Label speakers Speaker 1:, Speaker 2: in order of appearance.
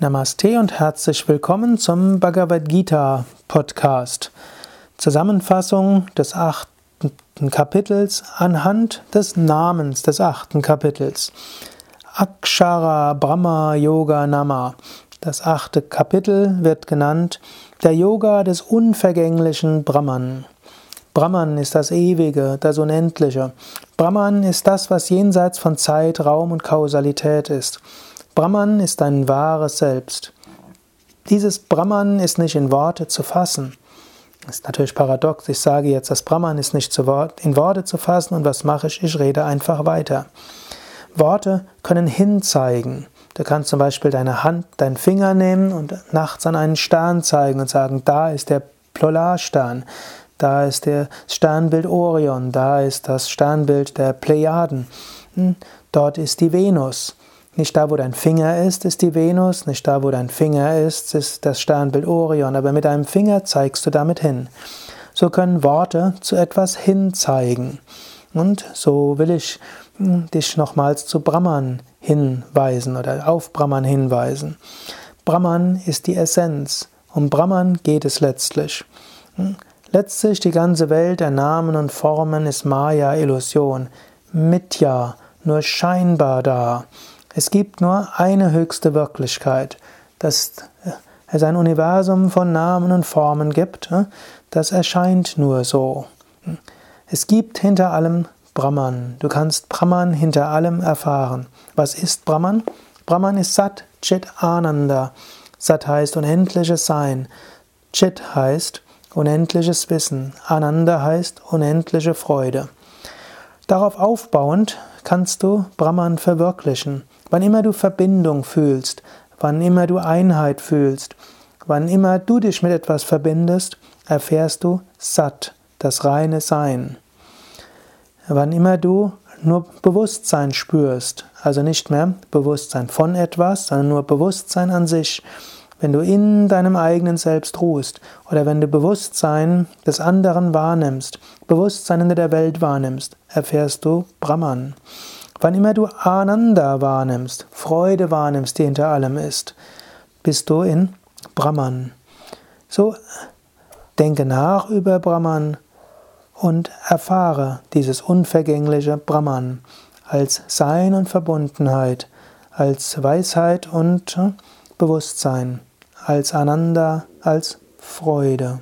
Speaker 1: Namaste und herzlich willkommen zum Bhagavad Gita Podcast. Zusammenfassung des achten Kapitels anhand des Namens des achten Kapitels. Akshara Brahma Yoga Nama. Das achte Kapitel wird genannt der Yoga des unvergänglichen Brahman. Brahman ist das Ewige, das Unendliche. Brahman ist das, was jenseits von Zeit, Raum und Kausalität ist. Brahman ist dein wahres Selbst. Dieses Brahman ist nicht in Worte zu fassen. Das ist natürlich paradox. Ich sage jetzt, das Brahman ist nicht in Worte zu fassen und was mache ich? Ich rede einfach weiter. Worte können hinzeigen. Du kannst zum Beispiel deine Hand, deinen Finger nehmen und nachts an einen Stern zeigen und sagen, da ist der Polarstern, da ist der Sternbild Orion, da ist das Sternbild der Plejaden, hm, dort ist die Venus. Nicht da, wo dein Finger ist, ist die Venus, nicht da, wo dein Finger ist, ist das Sternbild Orion, aber mit deinem Finger zeigst du damit hin. So können Worte zu etwas hinzeigen. Und so will ich hm, dich nochmals zu Brahman hinweisen oder auf Brahman hinweisen. Brahman ist die Essenz. Um Brahman geht es letztlich. Hm, letztlich die ganze Welt der Namen und Formen ist Maya, Illusion, Mitya, nur scheinbar da. Es gibt nur eine höchste Wirklichkeit, dass es ein Universum von Namen und Formen gibt, äh, das erscheint nur so. Es gibt hinter allem Brahman. Du kannst Brahman hinter allem erfahren. Was ist Brahman? Brahman ist Sat, Chit, Ananda. Sat heißt unendliches Sein. Chit heißt unendliches Wissen. Ananda heißt unendliche Freude. Darauf aufbauend kannst du Brahman verwirklichen. Wann immer du Verbindung fühlst, wann immer du Einheit fühlst, wann immer du dich mit etwas verbindest, erfährst du Sat, das reine Sein. Wann immer du nur Bewusstsein spürst, also nicht mehr Bewusstsein von etwas, sondern nur Bewusstsein an sich, wenn du in deinem eigenen Selbst ruhst oder wenn du Bewusstsein des anderen wahrnimmst, Bewusstsein in der Welt wahrnimmst, erfährst du Brahman. Wann immer du Ananda wahrnimmst, Freude wahrnimmst, die hinter allem ist, bist du in Brahman. So denke nach über Brahman und erfahre dieses unvergängliche Brahman als Sein und Verbundenheit, als Weisheit und Bewusstsein, als Ananda, als Freude.